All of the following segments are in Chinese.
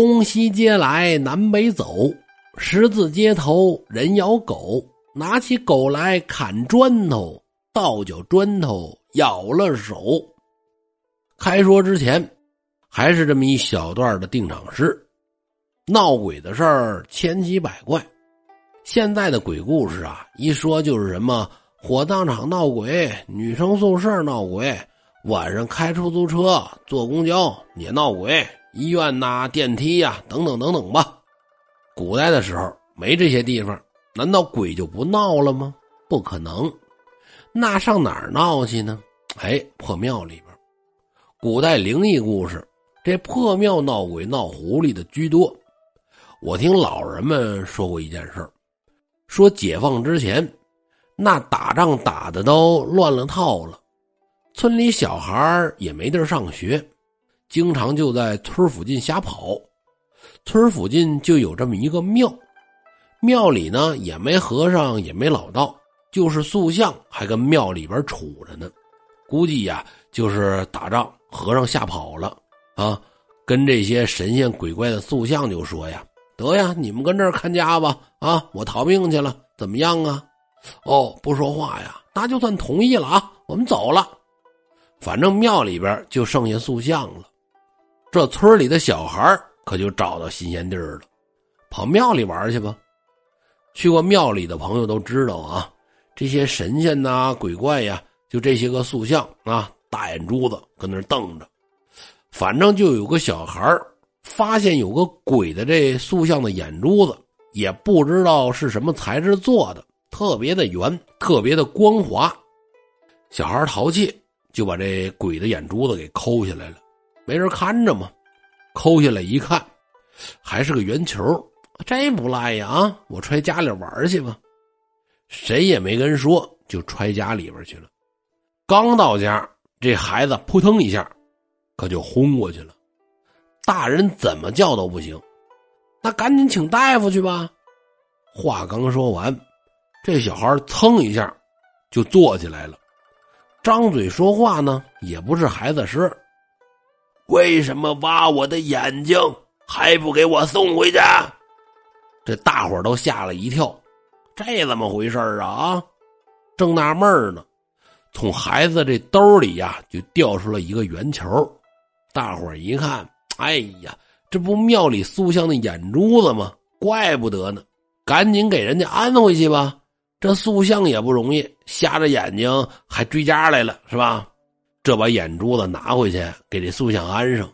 东西街来南北走，十字街头人咬狗，拿起狗来砍砖头，倒脚砖头咬了手。开说之前，还是这么一小段的定场诗。闹鬼的事儿千奇百怪，现在的鬼故事啊，一说就是什么火葬场闹鬼、女生宿舍闹鬼。晚上开出租车、坐公交也闹鬼，医院呐、电梯呀，等等等等吧。古代的时候没这些地方，难道鬼就不闹了吗？不可能，那上哪儿闹去呢？哎，破庙里边。古代灵异故事，这破庙闹鬼、闹狐狸的居多。我听老人们说过一件事说解放之前，那打仗打的都乱了套了。村里小孩也没地儿上学，经常就在村附近瞎跑。村附近就有这么一个庙，庙里呢也没和尚也没老道，就是塑像还跟庙里边杵着呢。估计呀就是打仗，和尚吓跑了啊。跟这些神仙鬼怪的塑像就说呀：“得呀，你们跟这儿看家吧，啊，我逃命去了，怎么样啊？”哦，不说话呀，那就算同意了啊，我们走了。反正庙里边就剩下塑像了，这村里的小孩可就找到新鲜地儿了，跑庙里玩去吧。去过庙里的朋友都知道啊，这些神仙呐、鬼怪呀，就这些个塑像啊，大眼珠子搁那瞪着。反正就有个小孩发现有个鬼的这塑像的眼珠子，也不知道是什么材质做的，特别的圆，特别的光滑。小孩淘气。就把这鬼的眼珠子给抠下来了，没人看着嘛，抠下来一看，还是个圆球，这不赖呀啊！我揣家里玩去吧，谁也没跟说，就揣家里边去了。刚到家，这孩子扑腾一下，可就昏过去了。大人怎么叫都不行，那赶紧请大夫去吧。话刚说完，这小孩噌一下就坐起来了。张嘴说话呢，也不是孩子声为什么挖我的眼睛还不给我送回去？这大伙都吓了一跳，这怎么回事啊？啊，正纳闷呢，从孩子这兜里呀就掉出了一个圆球。大伙一看，哎呀，这不庙里塑像的眼珠子吗？怪不得呢，赶紧给人家安回去吧。这塑像也不容易，瞎着眼睛还追家来了，是吧？这把眼珠子拿回去给这塑像安上。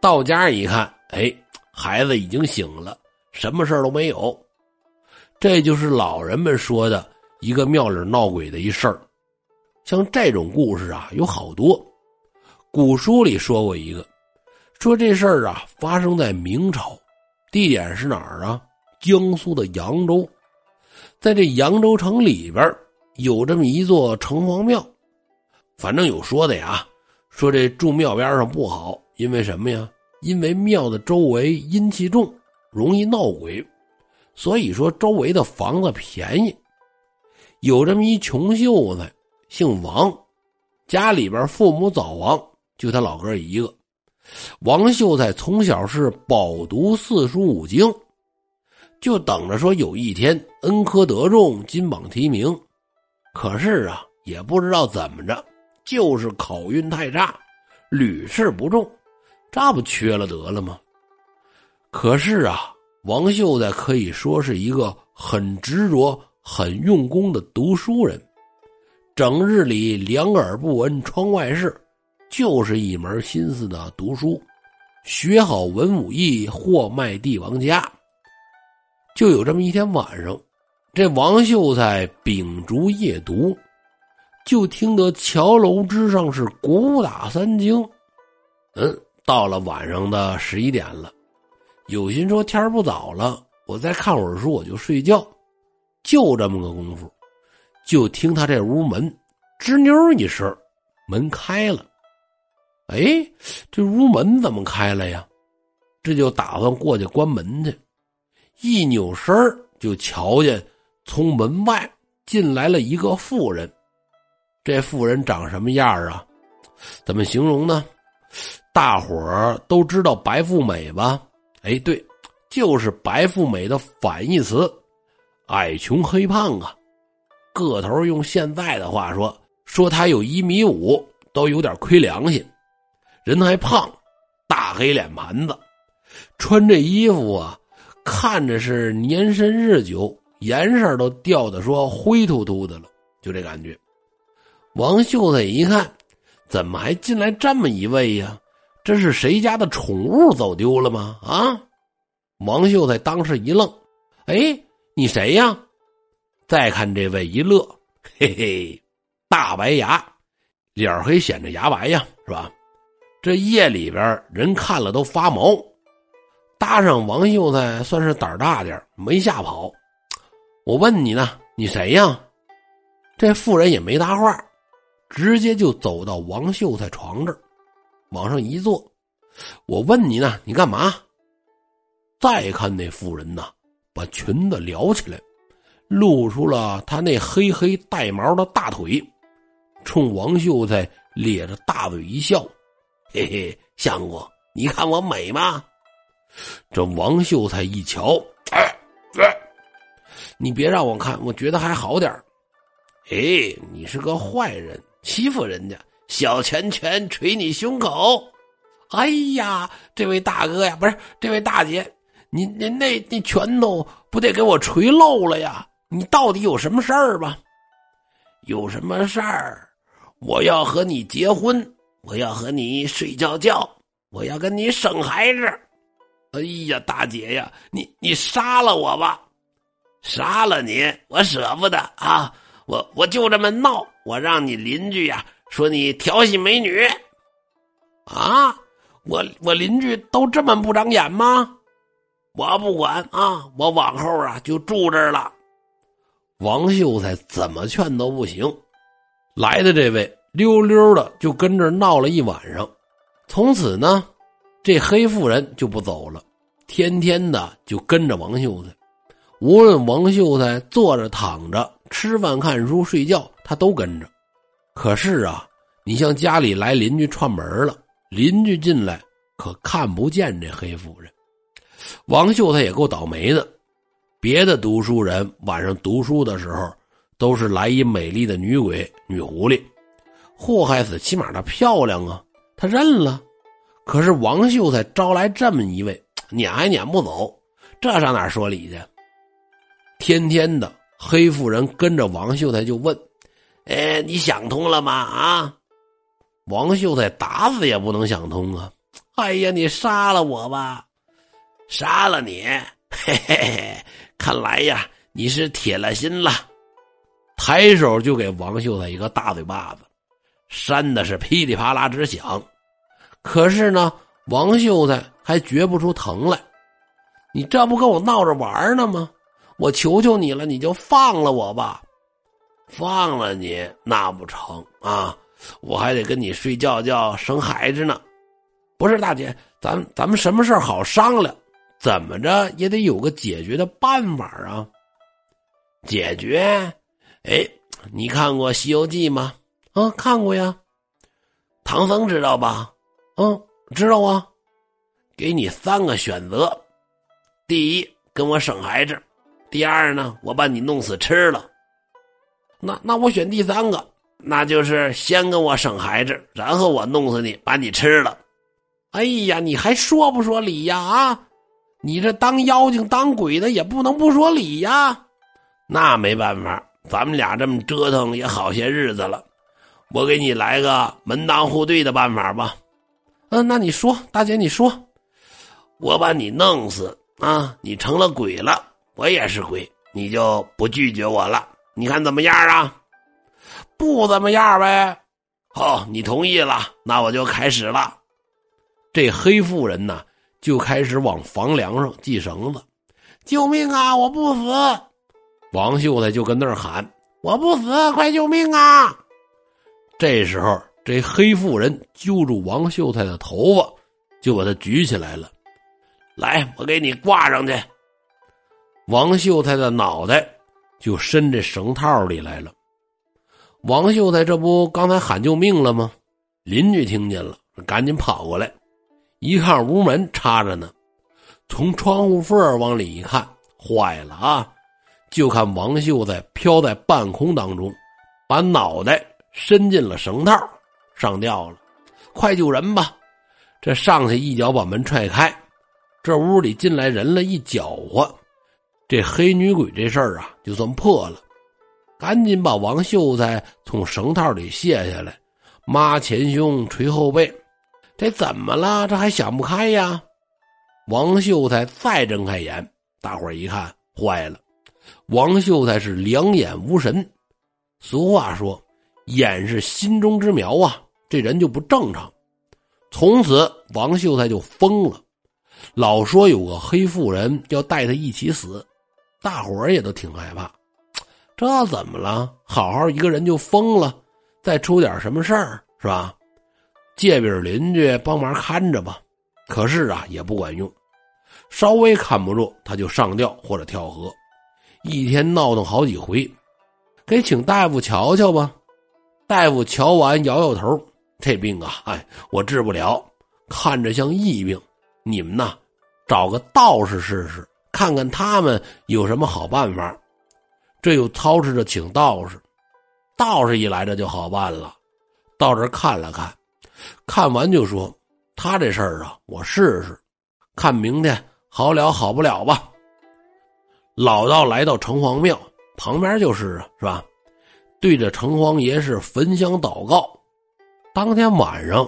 到家一看，哎，孩子已经醒了，什么事都没有。这就是老人们说的一个庙里闹鬼的一事儿。像这种故事啊，有好多。古书里说过一个，说这事儿啊发生在明朝，地点是哪儿啊？江苏的扬州。在这扬州城里边有这么一座城隍庙，反正有说的呀，说这住庙边上不好，因为什么呀？因为庙的周围阴气重，容易闹鬼，所以说周围的房子便宜。有这么一穷秀才，姓王，家里边父母早亡，就他老哥一个。王秀才从小是饱读四书五经。就等着说有一天恩科得中，金榜题名。可是啊，也不知道怎么着，就是考运太差，屡试不中，这不缺了得了吗？可是啊，王秀才可以说是一个很执着、很用功的读书人，整日里两耳不闻窗外事，就是一门心思的读书，学好文武艺，货卖帝王家。就有这么一天晚上，这王秀才秉烛夜读，就听得桥楼之上是鼓打三更。嗯，到了晚上的十一点了，有心说天不早了，我再看会儿书我就睡觉。就这么个功夫，就听他这屋门吱扭一声，门开了。哎，这屋门怎么开了呀？这就打算过去关门去。一扭身就瞧见从门外进来了一个妇人。这妇人长什么样啊？怎么形容呢？大伙儿都知道白富美吧？哎，对，就是白富美的反义词，矮穷黑胖啊。个头用现在的话说，说他有一米五都有点亏良心。人还胖，大黑脸盘子，穿这衣服啊，看着是年深日久，颜色都掉的说灰秃秃的了，就这感觉。王秀才一看，怎么还进来这么一位呀？这是谁家的宠物走丢了吗？啊！王秀才当时一愣，哎，你谁呀？再看这位一乐，嘿嘿，大白牙，脸黑显着牙白呀，是吧？这夜里边人看了都发毛，搭上王秀才算是胆儿大点没吓跑。我问你呢，你谁呀？这妇人也没搭话，直接就走到王秀才床这儿，往上一坐。我问你呢，你干嘛？再看那妇人呐，把裙子撩起来，露出了她那黑黑带毛的大腿，冲王秀才咧着大嘴一笑。嘿嘿，相公，你看我美吗？这王秀才一瞧，哎，你别让我看，我觉得还好点哎，你是个坏人，欺负人家，小拳拳捶你胸口。哎呀，这位大哥呀，不是这位大姐，你您那那拳头不得给我捶漏了呀？你到底有什么事儿吧？有什么事儿？我要和你结婚。我要和你睡觉觉，我要跟你生孩子。哎呀，大姐呀，你你杀了我吧，杀了你，我舍不得啊！我我就这么闹，我让你邻居呀说你调戏美女。啊，我我邻居都这么不长眼吗？我不管啊，我往后啊就住这儿了。王秀才怎么劝都不行，来的这位。溜溜的就跟这闹了一晚上，从此呢，这黑妇人就不走了，天天的就跟着王秀才。无论王秀才坐着、躺着、吃饭、看书、睡觉，他都跟着。可是啊，你像家里来邻居串门了，邻居进来可看不见这黑夫人。王秀才也够倒霉的，别的读书人晚上读书的时候，都是来一美丽的女鬼、女狐狸。祸害死，起码她漂亮啊，他认了。可是王秀才招来这么一位，撵还撵不走，这上哪说理去？天天的黑妇人跟着王秀才就问：“哎，你想通了吗？”啊，王秀才打死也不能想通啊！哎呀，你杀了我吧，杀了你！嘿嘿嘿，看来呀，你是铁了心了。抬手就给王秀才一个大嘴巴子。扇的是噼里啪啦直响，可是呢，王秀才还觉不出疼来。你这不跟我闹着玩呢吗？我求求你了，你就放了我吧！放了你那不成啊！我还得跟你睡觉觉、生孩子呢。不是大姐，咱咱们什么事好商量？怎么着也得有个解决的办法啊！解决？哎，你看过《西游记》吗？啊，看过呀，唐僧知道吧？嗯，知道啊。给你三个选择：第一，跟我生孩子；第二呢，我把你弄死吃了。那那我选第三个，那就是先跟我生孩子，然后我弄死你，把你吃了。哎呀，你还说不说理呀？啊，你这当妖精当鬼的也不能不说理呀。那没办法，咱们俩这么折腾也好些日子了。我给你来个门当户对的办法吧，嗯，那你说，大姐你说，我把你弄死啊，你成了鬼了，我也是鬼，你就不拒绝我了，你看怎么样啊？不怎么样呗。好，你同意了，那我就开始了。这黑妇人呢，就开始往房梁上系绳子，救命啊！我不死。王秀才就跟那儿喊：“我不死，快救命啊！”这时候，这黑妇人揪住王秀才的头发，就把他举起来了。来，我给你挂上去。王秀才的脑袋就伸这绳套里来了。王秀才这不刚才喊救命了吗？邻居听见了，赶紧跑过来，一看屋门插着呢，从窗户缝往里一看，坏了啊！就看王秀才飘在半空当中，把脑袋伸进了绳套，上吊了。快救人吧！这上去一脚把门踹开，这屋里进来人了，一搅和，这黑女鬼这事儿啊，就算破了。赶紧把王秀才从绳套里卸下来，抹前胸，捶后背。这怎么了？这还想不开呀？王秀才再睁开眼，大伙儿一看，坏了！王秀才是两眼无神。俗话说：“眼是心中之苗啊。”这人就不正常。从此，王秀才就疯了，老说有个黑妇人要带他一起死，大伙儿也都挺害怕。这怎么了？好好一个人就疯了，再出点什么事儿是吧？借饼邻居帮忙看着吧。可是啊，也不管用，稍微看不住他就上吊或者跳河，一天闹腾好几回。给请大夫瞧瞧吧。大夫瞧完摇摇头。这病啊，哎，我治不了，看着像疫病。你们呐，找个道士试试，看看他们有什么好办法。这又操持着请道士，道士一来这就好办了，到这看了看，看完就说：“他这事儿啊，我试试，看明天好了好不了吧。”老道来到城隍庙旁边就是啊，是吧？对着城隍爷是焚香祷告。当天晚上，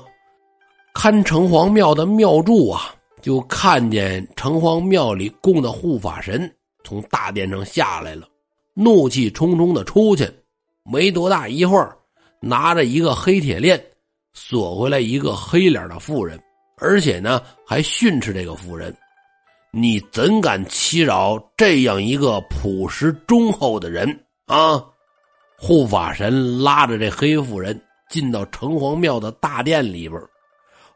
看城隍庙的庙祝啊，就看见城隍庙里供的护法神从大殿上下来了，怒气冲冲的出去，没多大一会儿，拿着一个黑铁链锁回来一个黑脸的妇人，而且呢还训斥这个妇人：“你怎敢欺扰这样一个朴实忠厚的人啊！”护法神拉着这黑妇人。进到城隍庙的大殿里边，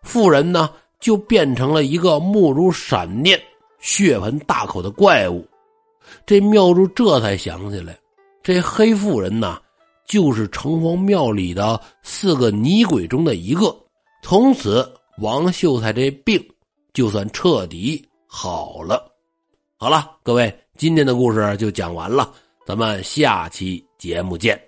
妇人呢就变成了一个目如闪电、血盆大口的怪物。这庙主这才想起来，这黑妇人呐，就是城隍庙里的四个女鬼中的一个。从此，王秀才这病就算彻底好了。好了，各位，今天的故事就讲完了，咱们下期节目见。